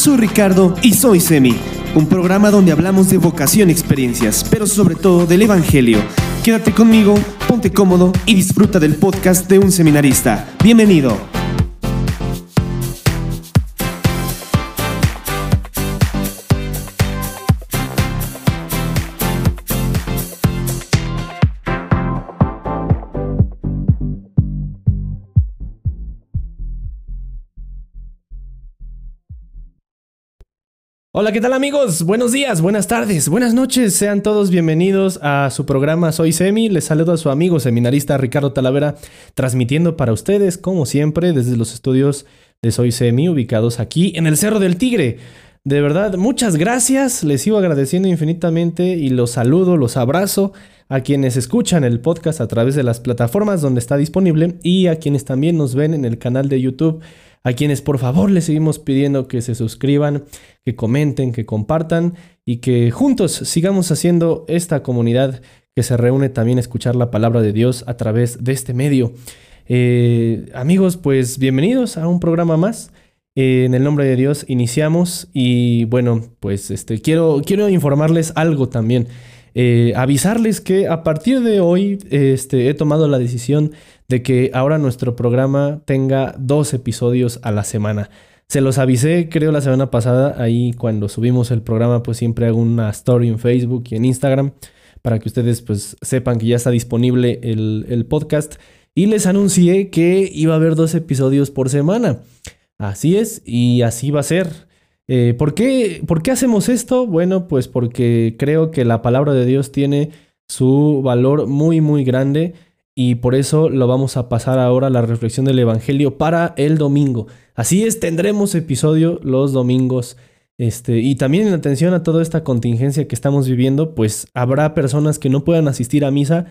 Soy Ricardo y soy Semi, un programa donde hablamos de vocación experiencias, pero sobre todo del Evangelio. Quédate conmigo, ponte cómodo y disfruta del podcast de un seminarista. Bienvenido. Hola, ¿qué tal amigos? Buenos días, buenas tardes, buenas noches. Sean todos bienvenidos a su programa Soy Semi. Les saludo a su amigo seminarista Ricardo Talavera, transmitiendo para ustedes, como siempre, desde los estudios de Soy Semi, ubicados aquí en el Cerro del Tigre. De verdad, muchas gracias. Les sigo agradeciendo infinitamente y los saludo, los abrazo a quienes escuchan el podcast a través de las plataformas donde está disponible y a quienes también nos ven en el canal de YouTube a quienes por favor les seguimos pidiendo que se suscriban, que comenten, que compartan y que juntos sigamos haciendo esta comunidad que se reúne también a escuchar la palabra de Dios a través de este medio. Eh, amigos, pues bienvenidos a un programa más. Eh, en el nombre de Dios iniciamos y bueno, pues este, quiero, quiero informarles algo también. Eh, avisarles que a partir de hoy este, he tomado la decisión de que ahora nuestro programa tenga dos episodios a la semana. Se los avisé, creo, la semana pasada, ahí cuando subimos el programa, pues siempre hago una story en Facebook y en Instagram para que ustedes pues sepan que ya está disponible el, podcast. Y les anuncié que iba a haber dos episodios por semana. Así es, y así va a ser. Eh, ¿por, qué, ¿Por qué hacemos esto? Bueno, pues porque creo que la palabra de Dios tiene su valor muy, muy grande y por eso lo vamos a pasar ahora a la reflexión del Evangelio para el domingo. Así es, tendremos episodio los domingos. Este, y también en atención a toda esta contingencia que estamos viviendo, pues habrá personas que no puedan asistir a misa.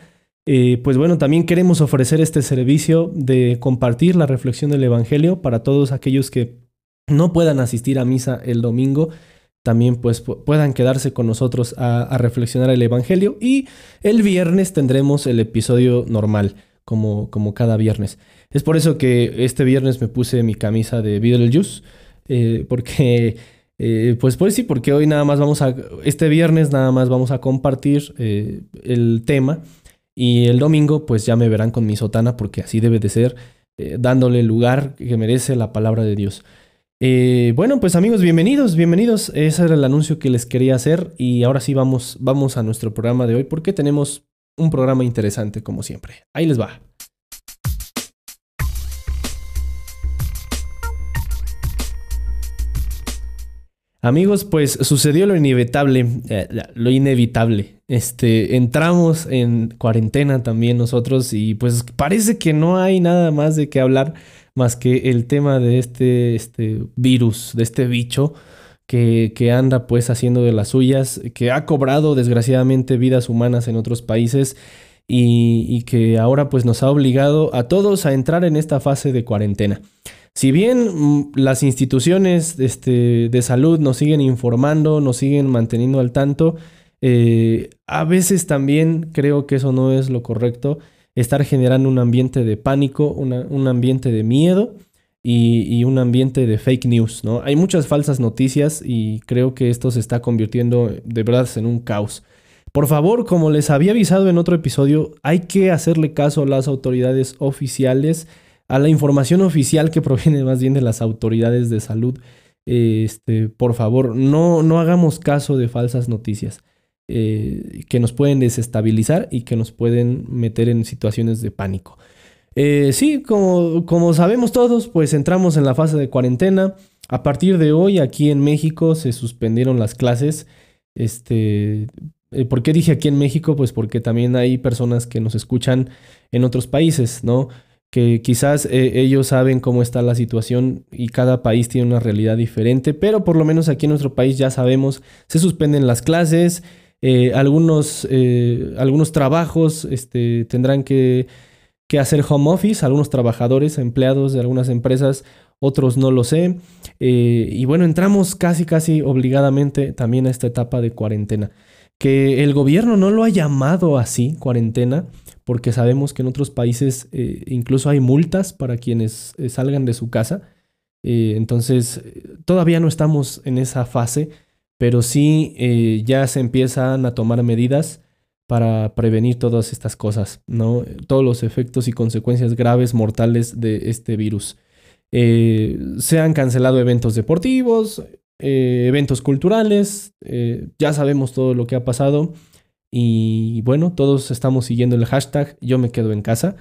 Eh, pues bueno, también queremos ofrecer este servicio de compartir la reflexión del Evangelio para todos aquellos que no puedan asistir a misa el domingo también pues puedan quedarse con nosotros a, reflexionar el Evangelio y el viernes tendremos el episodio normal, como, como cada viernes. Es por eso que este viernes me puse mi camisa de Beetlejuice, eh, porque, eh, pues pues sí, porque hoy nada más vamos a, este viernes nada más vamos a compartir eh, el tema y el domingo pues ya me verán con mi sotana porque así debe de ser, dándole el lugar que merece la palabra de Dios. Eh, bueno, pues amigos, bienvenidos, bienvenidos. Ese era el anuncio que les quería hacer y ahora sí vamos, vamos a nuestro programa de hoy porque tenemos un programa interesante como siempre. Ahí les va. Amigos, pues sucedió lo inevitable, eh, lo inevitable. Este, entramos en cuarentena también nosotros y pues parece que no hay nada más de qué hablar más que el tema de este, este virus, de este bicho que, que, anda pues haciendo de las suyas, que ha cobrado desgraciadamente vidas humanas en otros países y, y que ahora pues nos ha obligado a todos a entrar en esta fase de cuarentena. Si bien mm, las instituciones este, de salud nos siguen informando, nos siguen manteniendo al tanto, eh, a veces también creo que eso no es lo correcto estar generando un ambiente de pánico, un ambiente de miedo y, un ambiente de fake news, ¿no? Hay muchas falsas noticias y creo que esto se está convirtiendo de verdad en un caos. Por favor, como les había avisado en otro episodio, hay que hacerle caso a las autoridades oficiales, a la información oficial que proviene más bien de las autoridades de salud. Este, por favor, no, no hagamos caso de falsas noticias. Eh, que nos pueden desestabilizar y que nos pueden meter en situaciones de pánico. Eh, sí, como, como sabemos todos, pues entramos en la fase de cuarentena. A partir de hoy, aquí en México se suspendieron las clases. Este, eh, ¿Por qué dije aquí en México? Pues porque también hay personas que nos escuchan en otros países, ¿no? Que quizás ellos saben cómo está la situación y cada país tiene una realidad diferente, pero por lo menos aquí en nuestro país ya sabemos, se suspenden las clases, eh, algunos, eh, algunos trabajos este, tendrán que, hacer home office, algunos trabajadores, empleados de algunas empresas, otros no lo sé. Eh, y bueno, entramos casi, casi obligadamente también a esta etapa de cuarentena. Que el gobierno no lo ha llamado así, cuarentena, porque sabemos que en otros países incluso hay multas para quienes salgan de su casa. Entonces, todavía no estamos en esa fase, pero sí eh, ya se empiezan a tomar medidas para prevenir todas estas cosas, ¿no? Todos los efectos y consecuencias graves, mortales de este virus. se han cancelado eventos deportivos, eventos culturales, ya sabemos todo lo que ha pasado. Y bueno, todos estamos siguiendo el hashtag yo me quedo en casa.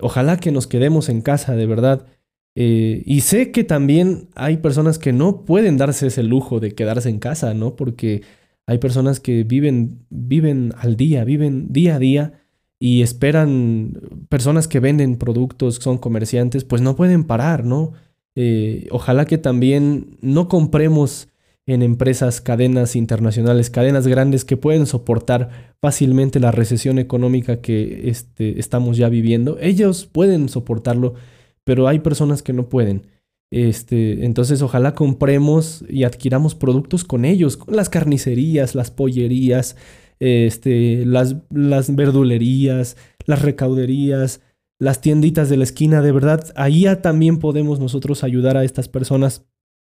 Ojalá que nos quedemos en casa, de verdad. Eh, y sé que también hay personas que no pueden darse ese lujo de quedarse en casa, ¿no? Porque hay personas que viven, viven al día, viven día a día y esperan, personas que venden productos, son comerciantes, pues no pueden parar, ¿no? Eh, ojalá que también no compremos en empresas, cadenas internacionales, cadenas grandes que pueden soportar fácilmente la recesión económica que este, estamos ya viviendo. Ellos pueden soportarlo, pero hay personas que no pueden. Este, entonces ojalá compremos y adquiramos productos con ellos, con las carnicerías, las pollerías, este, las, las verdulerías, las recauderías, las tienditas de la esquina, de verdad, ahí también podemos nosotros ayudar a estas personas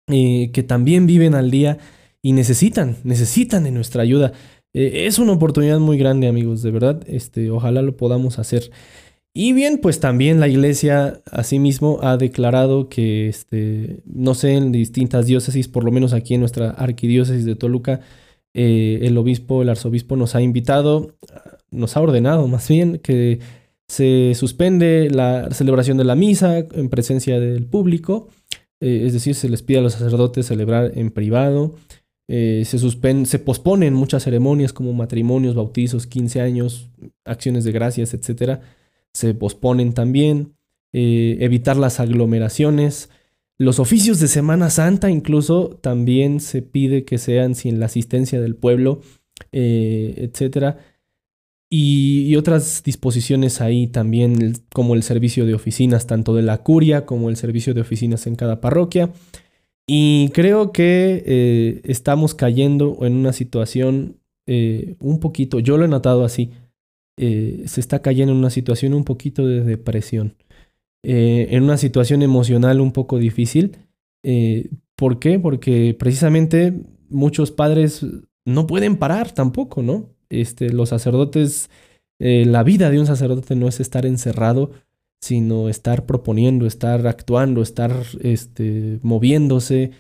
eh, que también viven al día y necesitan, necesitan de nuestra ayuda. Eh, es una oportunidad muy grande, amigos, de verdad. Este, ojalá lo podamos hacer. Y bien, pues también la iglesia asimismo ha declarado que, este, no sé, en distintas diócesis, por lo menos aquí en nuestra arquidiócesis de Toluca, eh, el obispo, el arzobispo nos ha invitado, nos ha ordenado más bien que se suspende la celebración de la misa en presencia del público eh, es decir, se les pide a los sacerdotes celebrar en privado, eh, se, se posponen muchas ceremonias como matrimonios, bautizos, 15 años, acciones de gracias, etc. Se posponen también, eh, evitar las aglomeraciones. Los oficios de Semana Santa incluso también se pide que sean sin la asistencia del pueblo, etcétera y, otras disposiciones ahí también, como el servicio de oficinas, tanto de la curia como el servicio de oficinas en cada parroquia. Y creo que eh, estamos cayendo en una situación eh, un poquito, yo lo he notado así, eh, se está cayendo en una situación un poquito de depresión, en una situación emocional un poco difícil. ¿Por qué? Porque precisamente muchos padres no pueden parar tampoco, ¿no? Este, los sacerdotes, eh, la vida de un sacerdote no es estar encerrado, sino estar proponiendo, estar actuando, estar este, moviéndose.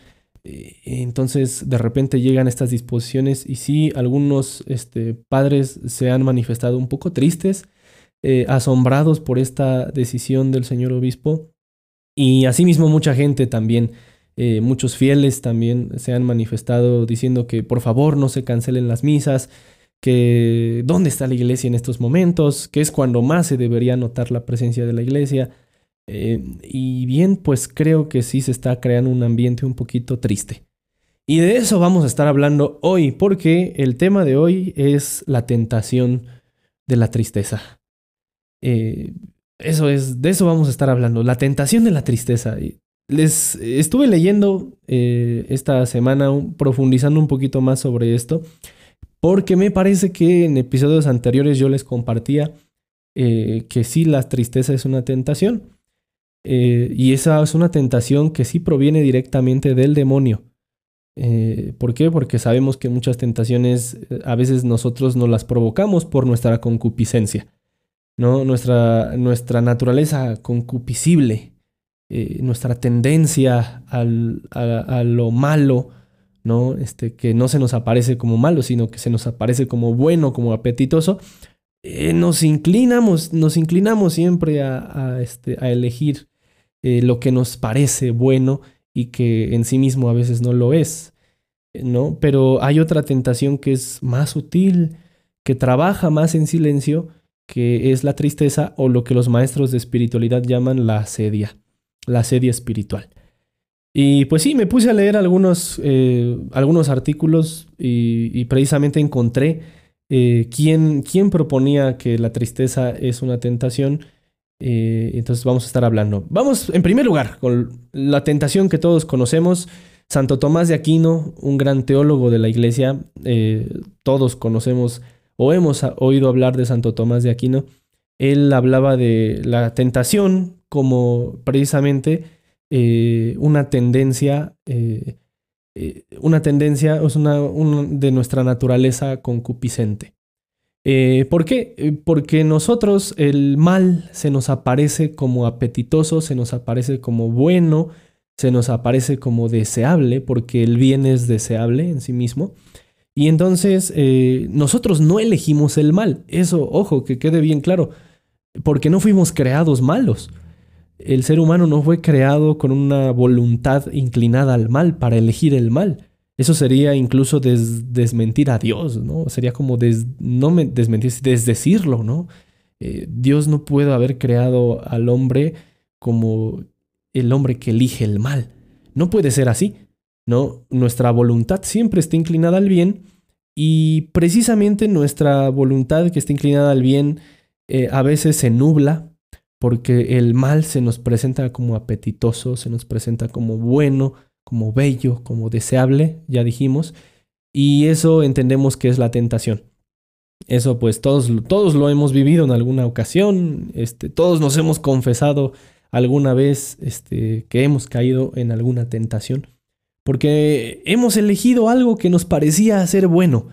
Eh, entonces, de repente llegan estas disposiciones y sí, algunos este, padres se han manifestado un poco tristes, eh, asombrados por esta decisión del señor obispo. Y asimismo mucha gente también, muchos fieles también se han manifestado diciendo que por favor no se cancelen las misas, que dónde está la iglesia en estos momentos, que es cuando más se debería notar la presencia de la iglesia. Eh, y bien, pues creo que sí se está creando un ambiente un poquito triste. Y de eso vamos a estar hablando hoy, porque el tema de hoy es la tentación de la tristeza. Eh, eso es, de eso vamos a estar hablando, la tentación de la tristeza. Les estuve leyendo eh, esta semana, profundizando un poquito más sobre esto, porque me parece que en episodios anteriores yo les compartía que sí, la tristeza es una tentación. Eh, y esa es una tentación que sí proviene directamente del demonio. Eh, ¿Por qué? Porque sabemos que muchas tentaciones a veces nosotros nos las provocamos por nuestra concupiscencia, ¿no? Nuestra, nuestra naturaleza concupiscible, nuestra tendencia al, a, lo malo, ¿no? Este, que no se nos aparece como malo, sino que se nos aparece como bueno, como apetitoso, eh, nos inclinamos, nos inclinamos siempre a, este, a elegir eh, lo que nos parece bueno y que en sí mismo a veces no lo es, ¿no? Pero hay otra tentación que es más sutil, que trabaja más en silencio, que es la tristeza o lo que los maestros de espiritualidad llaman la asedia, la asedia espiritual. Y pues sí, me puse a leer algunos, eh, algunos artículos y, precisamente encontré eh, quién, proponía que la tristeza es una tentación. Eh, entonces vamos a estar hablando. Vamos en primer lugar con la tentación que todos conocemos. Santo Tomás de Aquino, un gran teólogo de la iglesia, todos conocemos o hemos oído hablar de Santo Tomás de Aquino. Él hablaba de la tentación como precisamente eh, una tendencia, eh, eh, una tendencia, es una, de nuestra naturaleza concupiscente. ¿Por qué? Porque nosotros el mal se nos aparece como apetitoso, se nos aparece como bueno, se nos aparece como deseable, porque el bien es deseable en sí mismo. Y entonces nosotros no elegimos el mal. Eso, ojo, que quede bien claro, porque no fuimos creados malos el ser humano no fue creado con una voluntad inclinada al mal para elegir el mal. Eso sería incluso desmentir a Dios, ¿no? Sería como no me desmentir, desdecirlo, ¿no? Eh, Dios no puede haber creado al hombre como el hombre que elige el mal. No puede ser así, ¿no? Nuestra voluntad siempre está inclinada al bien y precisamente nuestra voluntad que está inclinada al bien eh, a veces se nubla porque el mal se nos presenta como apetitoso, se nos presenta como bueno, como bello, como deseable, ya dijimos, y eso entendemos que es la tentación. Eso pues todos, todos lo hemos vivido en alguna ocasión, este, todos nos hemos confesado alguna vez este, que hemos caído en alguna tentación, porque hemos elegido algo que nos parecía ser bueno,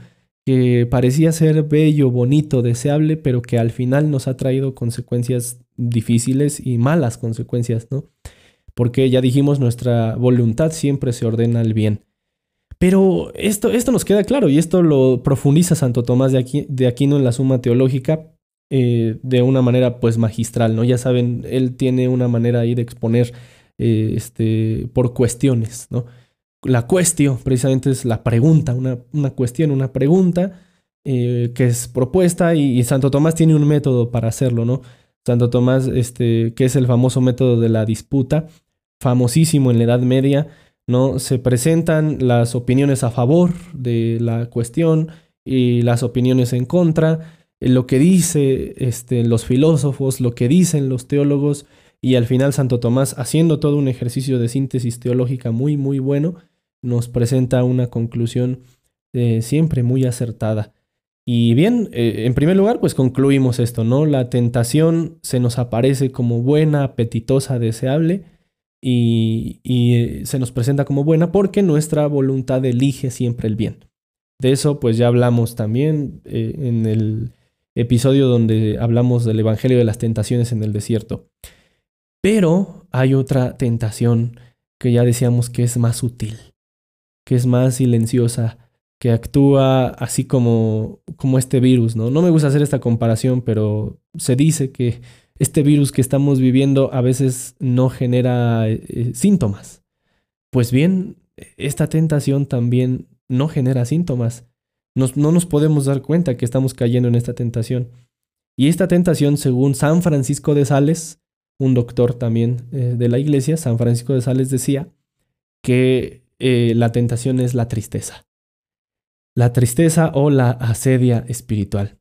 que parecía ser bello, bonito, deseable, pero que al final nos ha traído consecuencias difíciles y malas consecuencias, ¿no? Porque ya dijimos, nuestra voluntad siempre se ordena al bien. Pero esto, esto nos queda claro y esto lo profundiza Santo Tomás de, de Aquino en la Suma Teológica eh, de una manera pues magistral, ¿no? Ya saben, él tiene una manera ahí de exponer eh, este, por cuestiones, ¿no? la cuestión precisamente es la pregunta, una, una cuestión, una pregunta eh, que es propuesta y, Santo Tomás tiene un método para hacerlo, ¿no? Santo Tomás, este, que es el famoso método de la disputa, famosísimo en la Edad Media, ¿no? Se presentan las opiniones a favor de la cuestión y las opiniones en contra, lo que dice este, los filósofos, lo que dicen los teólogos, y al final Santo Tomás, haciendo todo un ejercicio de síntesis teológica muy, muy bueno, nos presenta una conclusión eh, siempre muy acertada. Y bien, eh, en primer lugar, pues concluimos esto, ¿no? La tentación se nos aparece como buena, apetitosa, deseable, y, eh, se nos presenta como buena porque nuestra voluntad elige siempre el bien. De eso, pues ya hablamos también en el episodio donde hablamos del Evangelio de las Tentaciones en el desierto. Pero hay otra tentación que ya decíamos que es más sutil que es más silenciosa, que actúa así como, como este virus, ¿no? No me gusta hacer esta comparación, pero se dice que este virus que estamos viviendo a veces no genera eh, eh, síntomas. Pues bien, esta tentación también no genera síntomas. no nos podemos dar cuenta que estamos cayendo en esta tentación. Y esta tentación, según San Francisco de Sales, un doctor también eh, de la iglesia, San Francisco de Sales decía que la tentación es la tristeza. La tristeza o la asedia espiritual.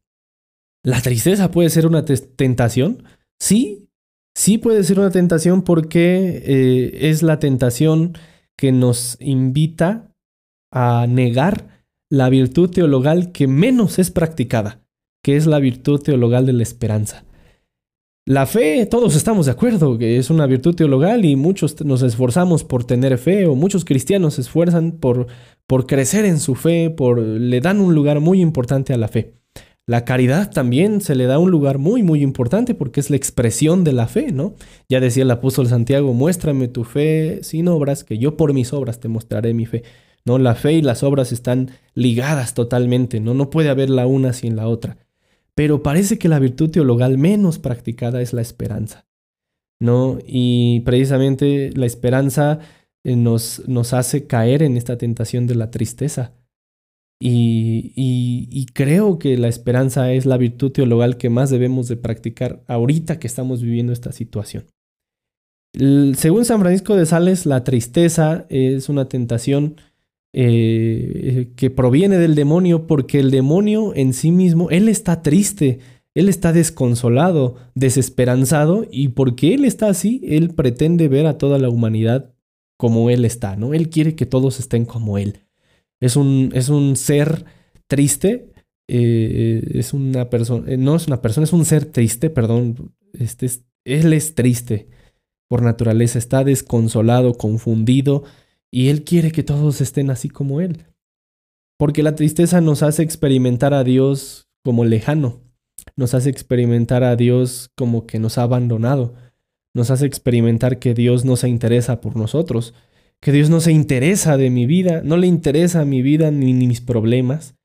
¿La tristeza puede ser una tentación? Sí, sí puede ser una tentación porque eh, es la tentación que nos invita a negar la virtud teologal que menos es practicada, que es la virtud teologal de la esperanza. La fe, todos estamos de acuerdo que es una virtud teologal y muchos nos esforzamos por tener fe o muchos cristianos se esfuerzan por, por crecer en su fe, por, le dan un lugar muy importante a la fe. La caridad también se le da un lugar muy, muy importante porque es la expresión de la fe, ¿no? Ya decía el apóstol Santiago, muéstrame tu fe sin obras, que yo por mis obras te mostraré mi fe. ¿No? La fe y las obras están ligadas totalmente, ¿no? No puede haber la una sin la otra. Pero parece que la virtud teologal menos practicada es la esperanza. ¿No? Y precisamente la esperanza nos, nos hace caer en esta tentación de la tristeza. Y, y, creo que la esperanza es la virtud teologal que más debemos de practicar ahorita que estamos viviendo esta situación. según San Francisco de Sales, la tristeza es una tentación eh, que proviene del demonio porque el demonio en sí mismo, él está triste, él está desconsolado, desesperanzado y porque él está así, él pretende ver a toda la humanidad como él está, ¿no? Él quiere que todos estén como él. Es un, es un ser triste, eh, es una persona, eh, no es una persona, es un ser triste, perdón, este él es triste por naturaleza está desconsolado, confundido, y Él quiere que todos estén así como Él. Porque la tristeza nos hace experimentar a Dios como lejano, nos hace experimentar a Dios como que nos ha abandonado, nos hace experimentar que Dios no se interesa por nosotros, que Dios no se interesa de mi vida, no le interesa mi vida ni, mis problemas.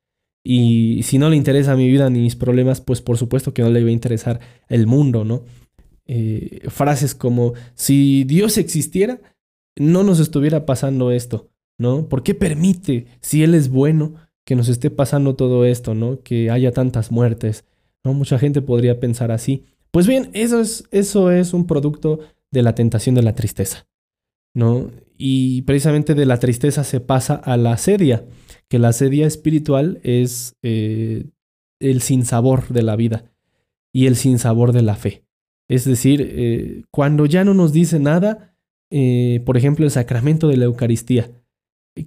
Y si no le interesa mi vida ni mis problemas, pues por supuesto que no le va a interesar el mundo, ¿no? Eh, frases como, si Dios existiera, no nos estuviera pasando esto, ¿no? ¿Por qué permite, si Él es bueno, que nos esté pasando todo esto, ¿no? Que haya tantas muertes, ¿no? Mucha gente podría pensar así. Pues bien, eso es, eso es un producto de la tentación de la tristeza, ¿no? Y precisamente de la tristeza se pasa a la sedia, que la sedia espiritual es eh, el sinsabor de la vida y el sinsabor de la fe. Es decir, eh, cuando ya no nos dice nada, eh, por ejemplo, el sacramento de la Eucaristía,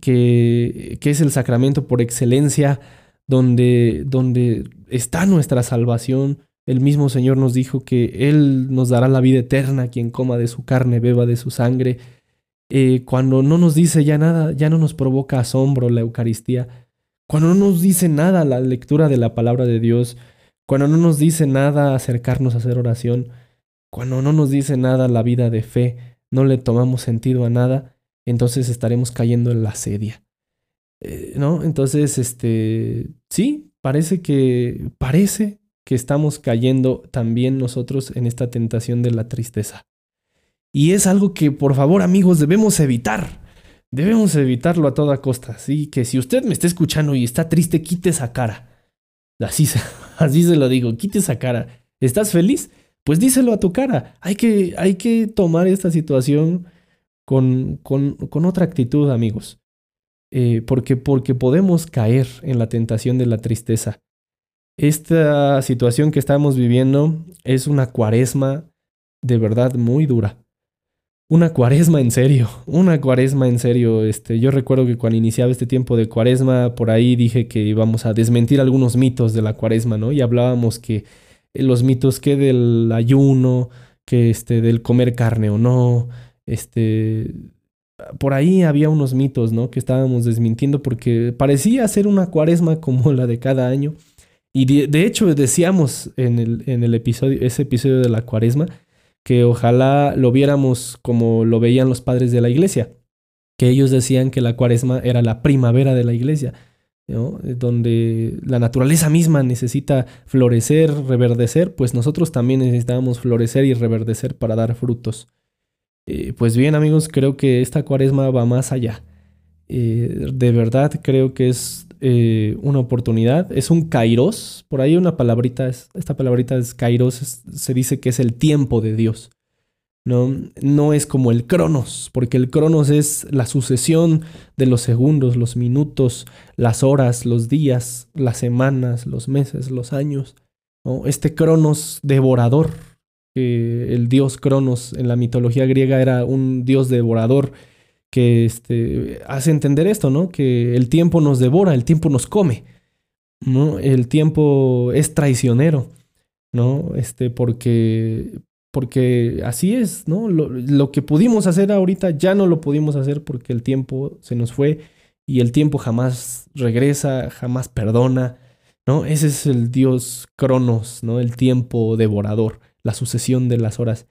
que, que es el sacramento por excelencia donde, donde está nuestra salvación. El mismo Señor nos dijo que Él nos dará la vida eterna quien coma de su carne, beba de su sangre. Eh, cuando no nos dice ya nada, ya no nos provoca asombro la Eucaristía. Cuando no nos dice nada la lectura de la palabra de Dios, cuando no nos dice nada acercarnos a hacer oración, cuando no nos dice nada la vida de fe, no le tomamos sentido a nada, entonces estaremos cayendo en la sedia. Eh, ¿No? Entonces, este, sí, parece que, parece que estamos cayendo también nosotros en esta tentación de la tristeza. Y es algo que, por favor, amigos, debemos evitar. Debemos evitarlo a toda costa. Así que si usted me está escuchando y está triste, quite esa cara. Así, así se lo digo, quite esa cara. ¿Estás feliz? Pues díselo a tu cara. Hay que, hay que tomar esta situación con, con, con otra actitud, amigos. Eh, porque, porque podemos caer en la tentación de la tristeza. Esta situación que estamos viviendo es una cuaresma de verdad muy dura. Una cuaresma en serio, una cuaresma en serio. Este, yo recuerdo que cuando iniciaba este tiempo de cuaresma, por ahí dije que íbamos a desmentir algunos mitos de la cuaresma, ¿no? Y hablábamos que los mitos que del ayuno, que este, del comer carne o no, este, por ahí había unos mitos, ¿no? Que estábamos desmintiendo porque parecía ser una cuaresma como la de cada año. Y de, hecho decíamos en el, en el episodio, ese episodio de la cuaresma, que ojalá lo viéramos como lo veían los padres de la iglesia, que ellos decían que la cuaresma era la primavera de la iglesia. Eh, donde la naturaleza misma necesita florecer, reverdecer, pues nosotros también necesitamos florecer y reverdecer para dar frutos. Eh, pues bien amigos, creo que esta cuaresma va más allá. Eh, de verdad creo que es una oportunidad, es un kairos, por ahí una palabrita, esta palabrita es kairos, se dice que es el tiempo de Dios. ¿no? No es como el cronos, porque el cronos es la sucesión de los segundos, los minutos, las horas, los días, las semanas, los meses, los años. Este cronos devorador, el dios cronos en la mitología griega era un dios devorador que este, hace entender esto, ¿no? Que el tiempo nos devora, el tiempo nos come, ¿no? El tiempo es traicionero, ¿no? Este, porque, porque así es, ¿no? Lo, que pudimos hacer ahorita ya no lo pudimos hacer porque el tiempo se nos fue y el tiempo jamás regresa, jamás perdona, ¿no? Ese es el Dios Cronos, ¿no? El tiempo devorador, la sucesión de las horas.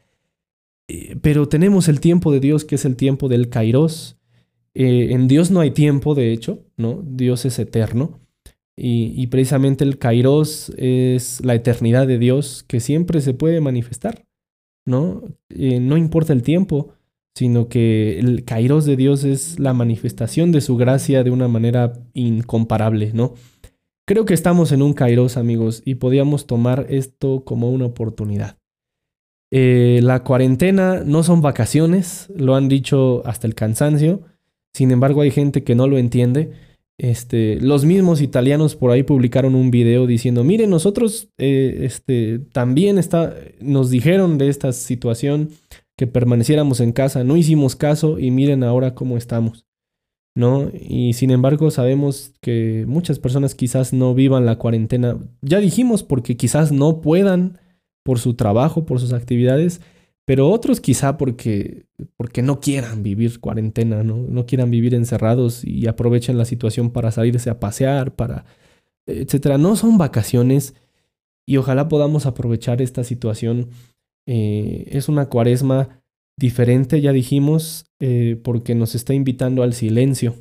Eh, pero tenemos el tiempo de Dios que es el tiempo del Kairos. Eh, en Dios no hay tiempo, de hecho, ¿no? Dios es eterno. Y, precisamente el Kairos es la eternidad de Dios que siempre se puede manifestar. ¿no? Eh, no importa el tiempo, sino que el kairos de Dios es la manifestación de su gracia de una manera incomparable, ¿no? Creo que estamos en un kairos, amigos, y podíamos tomar esto como una oportunidad. Eh, la cuarentena no son vacaciones, lo han dicho hasta el cansancio, sin embargo hay gente que no lo entiende este, los mismos italianos por ahí publicaron un video diciendo, miren, nosotros eh, este, también nos dijeron de esta situación que permaneciéramos en casa, no hicimos caso y miren ahora cómo estamos. ¿No? Y sin embargo sabemos que muchas personas quizás no vivan la cuarentena. Ya dijimos porque quizás no puedan por su trabajo, por sus actividades, pero otros quizá porque, porque no quieran vivir cuarentena, ¿no? quieran vivir encerrados y aprovechen la situación para salirse a pasear, para, etcétera. No son vacaciones y ojalá podamos aprovechar esta situación. Eh, es una cuaresma diferente, ya dijimos, eh, porque nos está invitando al silencio,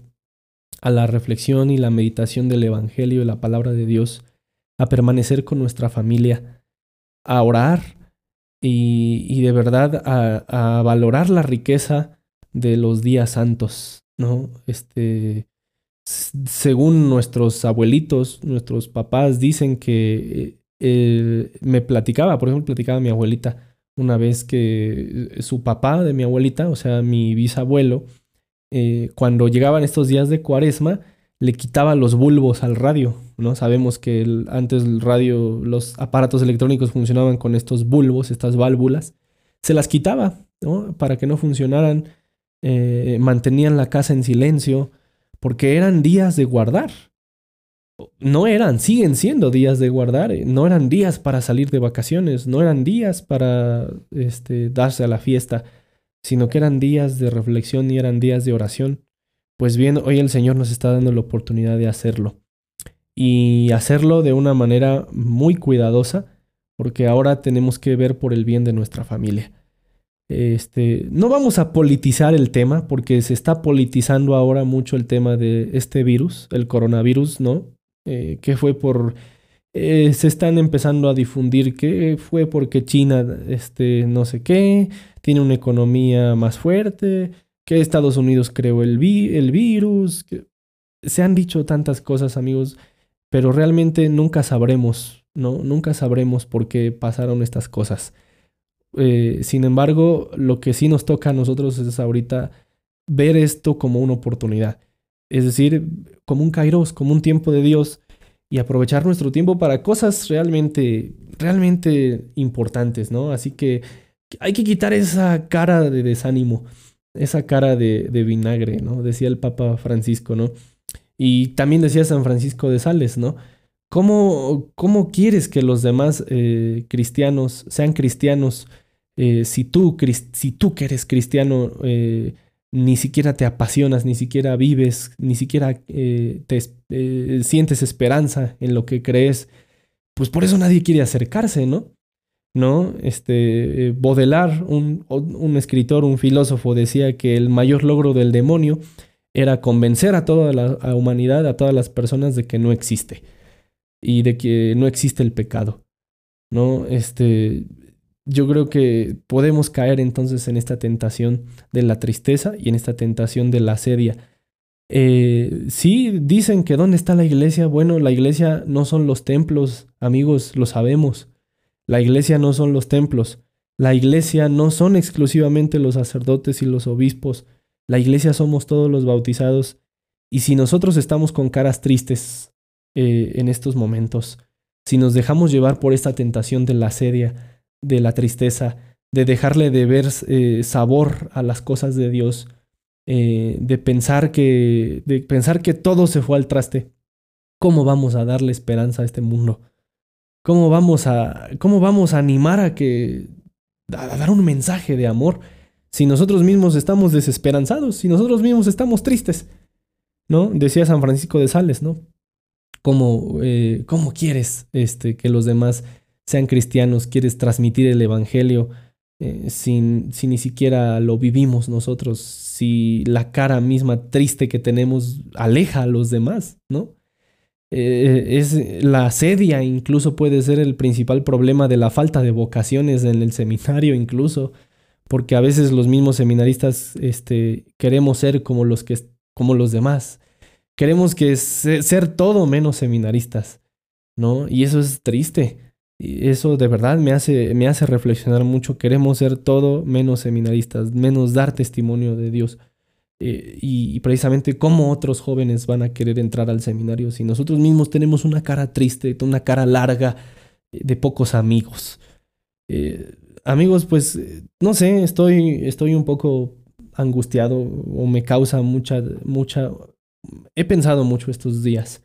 a la reflexión y la meditación del Evangelio y la palabra de Dios, a permanecer con nuestra familia, a orar y, de verdad a, a, valorar la riqueza de los días santos, ¿no? Este, según nuestros abuelitos, nuestros papás dicen que eh, me platicaba, por ejemplo, platicaba mi abuelita una vez que su papá de mi abuelita, o sea, mi bisabuelo, eh, cuando llegaban estos días de cuaresma, le quitaba los bulbos al radio, ¿no? Sabemos que antes el radio, los aparatos electrónicos funcionaban con estos bulbos, estas válvulas. Se las quitaba, ¿no? Para que no funcionaran. Eh, mantenían la casa en silencio, porque eran días de guardar. No eran, siguen siendo días de guardar, eh, no eran días para salir de vacaciones, no eran días para este, darse a la fiesta, sino que eran días de reflexión y eran días de oración. Pues bien, hoy el Señor nos está dando la oportunidad de hacerlo. Y hacerlo de una manera muy cuidadosa, porque ahora tenemos que ver por el bien de nuestra familia. Este, no vamos a politizar el tema, porque se está politizando ahora mucho el tema de este virus, el coronavirus, ¿no? Eh, que fue por... Eh, se están empezando a difundir que fue porque China, este, no sé qué, tiene una economía más fuerte, que Estados Unidos creó el, el virus. Que... Se han dicho tantas cosas, amigos, pero realmente nunca sabremos, ¿no? Nunca sabremos por qué pasaron estas cosas. Eh, sin embargo, lo que sí nos toca a nosotros es ahorita ver esto como una oportunidad. Es decir, como un kairos, como un tiempo de Dios y aprovechar nuestro tiempo para cosas realmente, realmente importantes, ¿no? Así que hay que quitar esa cara de desánimo esa cara de, vinagre, ¿no? Decía el Papa Francisco, ¿no? Y también decía San Francisco de Sales, ¿no? ¿Cómo, cómo quieres que los demás eh, cristianos sean cristianos eh, si, tú, si tú que eres cristiano eh, ni siquiera te apasionas, ni siquiera vives, ni siquiera te sientes esperanza en lo que crees? Pues por eso nadie quiere acercarse, ¿no? ¿No? Este, eh, un, un, escritor, un filósofo, decía que el mayor logro del demonio era convencer a toda la humanidad, a todas las personas de que no existe y de que no existe el pecado, ¿no? Este, yo creo que podemos caer entonces en esta tentación de la tristeza y en esta tentación de la asedia. Eh, sí, dicen que ¿dónde está la iglesia? Bueno, la iglesia no son los templos, amigos, lo sabemos. La iglesia no son los templos. La iglesia no son exclusivamente los sacerdotes y los obispos. La iglesia somos todos los bautizados. Y si nosotros estamos con caras tristes eh, en estos momentos, si nos dejamos llevar por esta tentación de la asedia, de la tristeza, de dejarle de ver eh, sabor a las cosas de Dios, eh, de pensar que de pensar que todo se fue al traste, ¿cómo vamos a darle esperanza a este mundo? ¿Cómo vamos a, cómo vamos a animar a que a dar un mensaje de amor si nosotros mismos estamos desesperanzados, si nosotros mismos estamos tristes? ¿No? Decía San Francisco de Sales, ¿no? ¿Cómo, eh, cómo quieres este, que los demás sean cristianos? ¿Quieres transmitir el Evangelio eh, sin, si ni siquiera lo vivimos nosotros? Si la cara misma triste que tenemos aleja a los demás, ¿no? Eh, es la asedia incluso puede ser el principal problema de la falta de vocaciones en el seminario incluso porque a veces los mismos seminaristas este, queremos ser como los que como los demás. Queremos que ser todo menos seminaristas no y eso es triste. Y eso de verdad me hace me hace reflexionar mucho. Queremos ser todo menos seminaristas menos dar testimonio de Dios eh, y, precisamente cómo otros jóvenes van a querer entrar al seminario si nosotros mismos tenemos una cara triste, una cara larga eh, de pocos amigos. Eh, amigos, pues no sé, estoy, estoy un poco angustiado o me causa mucha, mucha... He pensado mucho estos días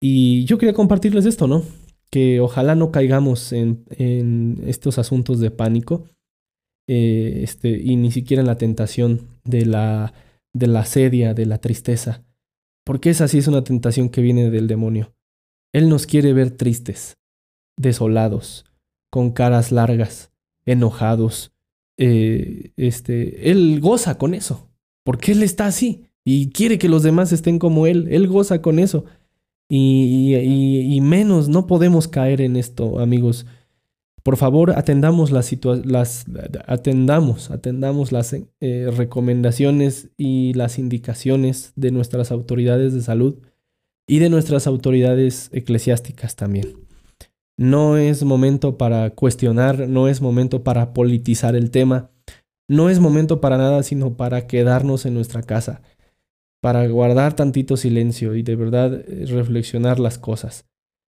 y yo quería compartirles esto, ¿no? Que ojalá no caigamos en, en estos asuntos de pánico este, y ni siquiera en la tentación de la, de la sedia, de la tristeza. Porque esa sí es una tentación que viene del demonio. Él nos quiere ver tristes, desolados, con caras largas, enojados. Eh, este, él goza con eso, porque él está así y quiere que los demás estén como él. Él goza con eso. Y, y, y menos, no podemos caer en esto, amigos. Por favor, atendamos las, atendamos, atendamos las eh, recomendaciones y las indicaciones de nuestras autoridades de salud y de nuestras autoridades eclesiásticas también. No es momento para cuestionar, no es momento para politizar el tema, no es momento para nada, sino para quedarnos en nuestra casa, para guardar tantito silencio y de verdad eh, reflexionar las cosas.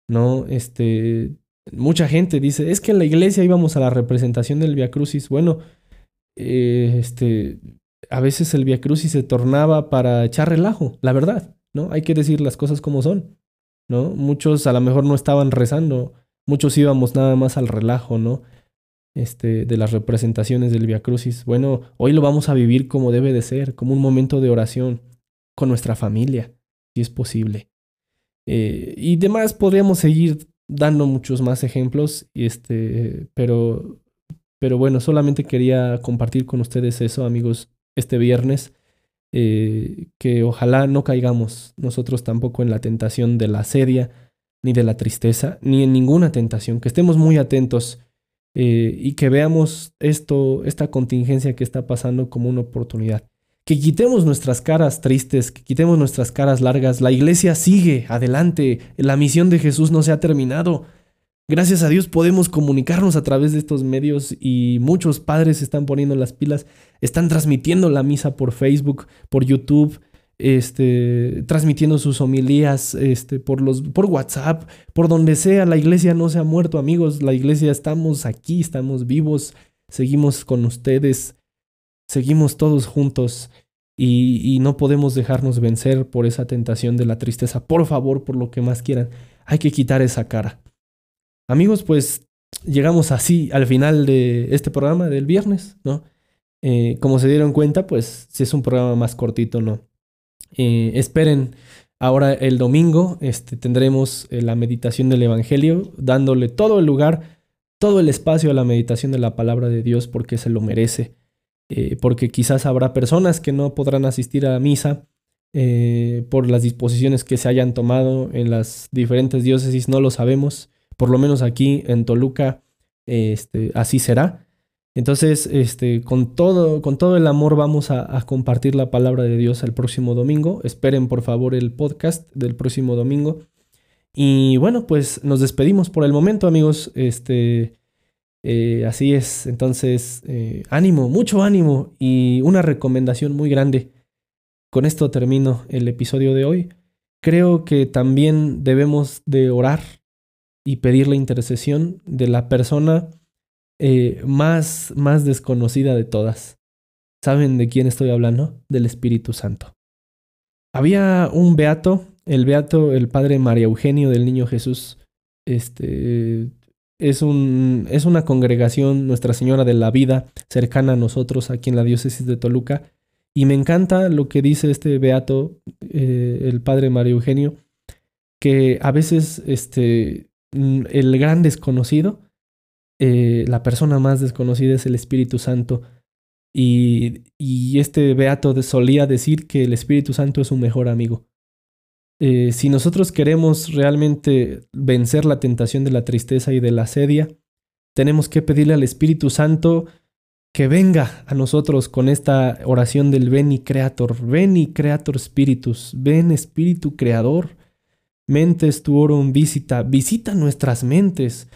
No, este, Mucha gente dice, es que en la iglesia íbamos a la representación del Via Crucis. Bueno, eh, este, a veces el Via Crucis se tornaba para echar relajo, la verdad, ¿no? Hay que decir las cosas como son, ¿no? Muchos a lo mejor no estaban rezando, muchos íbamos nada más al relajo, ¿no? Este, de las representaciones del Via Crucis. Bueno, hoy lo vamos a vivir como debe de ser, como un momento de oración con nuestra familia, si es posible. Eh, y demás podríamos seguir dando muchos más ejemplos, este, pero, pero bueno, solamente quería compartir con ustedes eso, amigos, este viernes, eh, que ojalá no caigamos nosotros tampoco en la tentación de la sedia, ni de la tristeza, ni en ninguna tentación, que estemos muy atentos eh, y que veamos esto, esta contingencia que está pasando como una oportunidad que quitemos nuestras caras tristes, que quitemos nuestras caras largas. La iglesia sigue adelante, la misión de Jesús no se ha terminado. Gracias a Dios podemos comunicarnos a través de estos medios y muchos padres están poniendo las pilas, están transmitiendo la misa por Facebook, por YouTube, este, transmitiendo sus homilías este, por, los, por WhatsApp, por donde sea. La iglesia no se ha muerto, amigos. La iglesia estamos aquí, estamos vivos, seguimos con ustedes seguimos todos juntos y, no podemos dejarnos vencer por esa tentación de la tristeza. Por favor, por lo que más quieran, hay que quitar esa cara. Amigos, pues llegamos así al final de este programa del viernes, ¿no? Eh, como se dieron cuenta, pues si es un programa más cortito, ¿no? Eh, esperen, ahora el domingo este, tendremos eh, la meditación del Evangelio, dándole todo el lugar, todo el espacio a la meditación de la palabra de Dios porque se lo merece. Eh, porque quizás habrá personas que no podrán asistir a misa eh, por las disposiciones que se hayan tomado en las diferentes diócesis, no lo sabemos, por lo menos aquí en Toluca este, así será. Entonces, este, con, todo, con todo el amor vamos a, compartir la palabra de Dios el próximo domingo. Esperen por favor el podcast del próximo domingo. Y bueno, pues nos despedimos por el momento, amigos. Este, eh, así es, entonces eh, ánimo, mucho ánimo y una recomendación muy grande. Con esto termino el episodio de hoy. Creo que también debemos de orar y pedir la intercesión de la persona eh, más, más desconocida de todas. ¿Saben de quién estoy hablando? Del Espíritu Santo. Había un beato, el beato, el padre María Eugenio del Niño Jesús. Este, es, un, es una congregación, Nuestra Señora de la Vida, cercana a nosotros aquí en la diócesis de Toluca. Y me encanta lo que dice este beato, eh, el padre Mario Eugenio, que a veces este, mm, el gran desconocido, eh, la persona más desconocida es el Espíritu Santo. Y, y este beato solía decir que el Espíritu Santo es su mejor amigo. Eh, si nosotros queremos realmente vencer la tentación de la tristeza y de la sedia, tenemos que pedirle al Espíritu Santo que venga a nosotros con esta oración del Veni Creator, Veni Creator Spiritus, ven Espíritu Creador, mentes tuorum visita, visita nuestras mentes,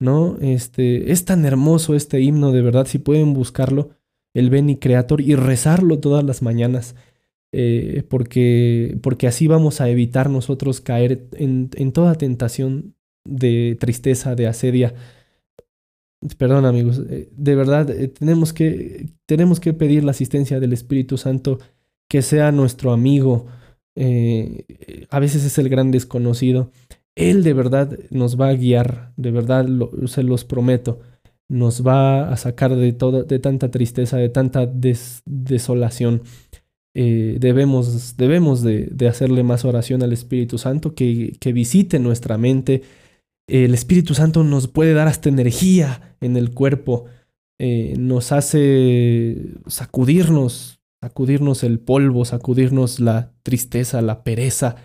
¿no? Este, es tan hermoso este himno, de verdad, si pueden buscarlo, el Veni Creator y rezarlo todas las mañanas. Eh, porque, porque así vamos a evitar nosotros caer en, en toda tentación de tristeza, de asedia. Perdón amigos, eh, de verdad eh, tenemos, que, tenemos que pedir la asistencia del Espíritu Santo que sea nuestro amigo. a veces es el gran desconocido. Él de verdad nos va a guiar, de verdad se los prometo. nos va a sacar de, toda, de tanta tristeza, de tanta desolación. Eh, debemos, debemos de, hacerle más oración al Espíritu Santo, que, visite nuestra mente. El Espíritu Santo nos puede dar hasta energía en el cuerpo, eh, nos hace sacudirnos, sacudirnos el polvo, sacudirnos la tristeza, la pereza,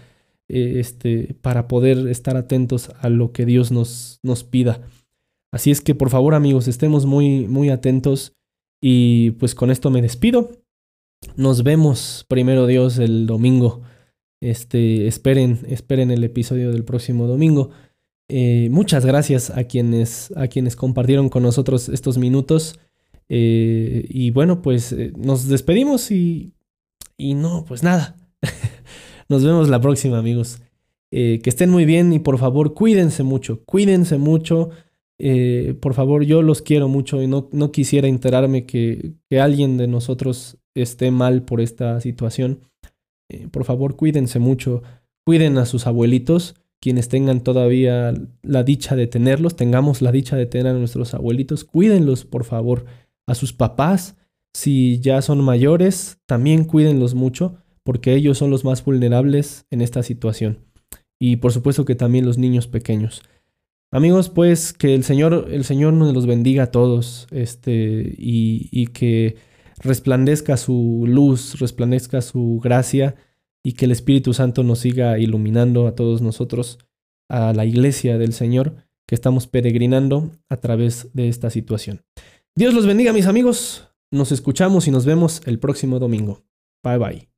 eh, este, para poder estar atentos a lo que Dios nos, nos pida. Así es que por favor amigos, estemos muy, muy atentos y pues con esto me despido. Nos vemos primero Dios el domingo. Este, esperen, esperen el episodio del próximo domingo. Eh, muchas gracias a quienes, a quienes compartieron con nosotros estos minutos. Eh, y bueno, pues eh, nos despedimos y, y no, pues nada. nos vemos la próxima, amigos. que estén muy bien y por favor cuídense mucho, cuídense mucho. por favor, yo los quiero mucho y no, no quisiera enterarme que, que, alguien de nosotros esté mal por esta situación. por favor, cuídense mucho, cuiden a sus abuelitos quienes tengan todavía la dicha de tenerlos, tengamos la dicha de tener a nuestros abuelitos, cuídenlos por favor, a sus papás, si ya son mayores, también cuídenlos mucho, porque ellos son los más vulnerables en esta situación. Y por supuesto que también los niños pequeños. Amigos, pues que el Señor, el Señor nos los bendiga a todos, este, y, y que resplandezca su luz, resplandezca su gracia y que el Espíritu Santo nos siga iluminando a todos nosotros, a la iglesia del Señor que estamos peregrinando a través de esta situación. Dios los bendiga mis amigos, nos escuchamos y nos vemos el próximo domingo. Bye bye.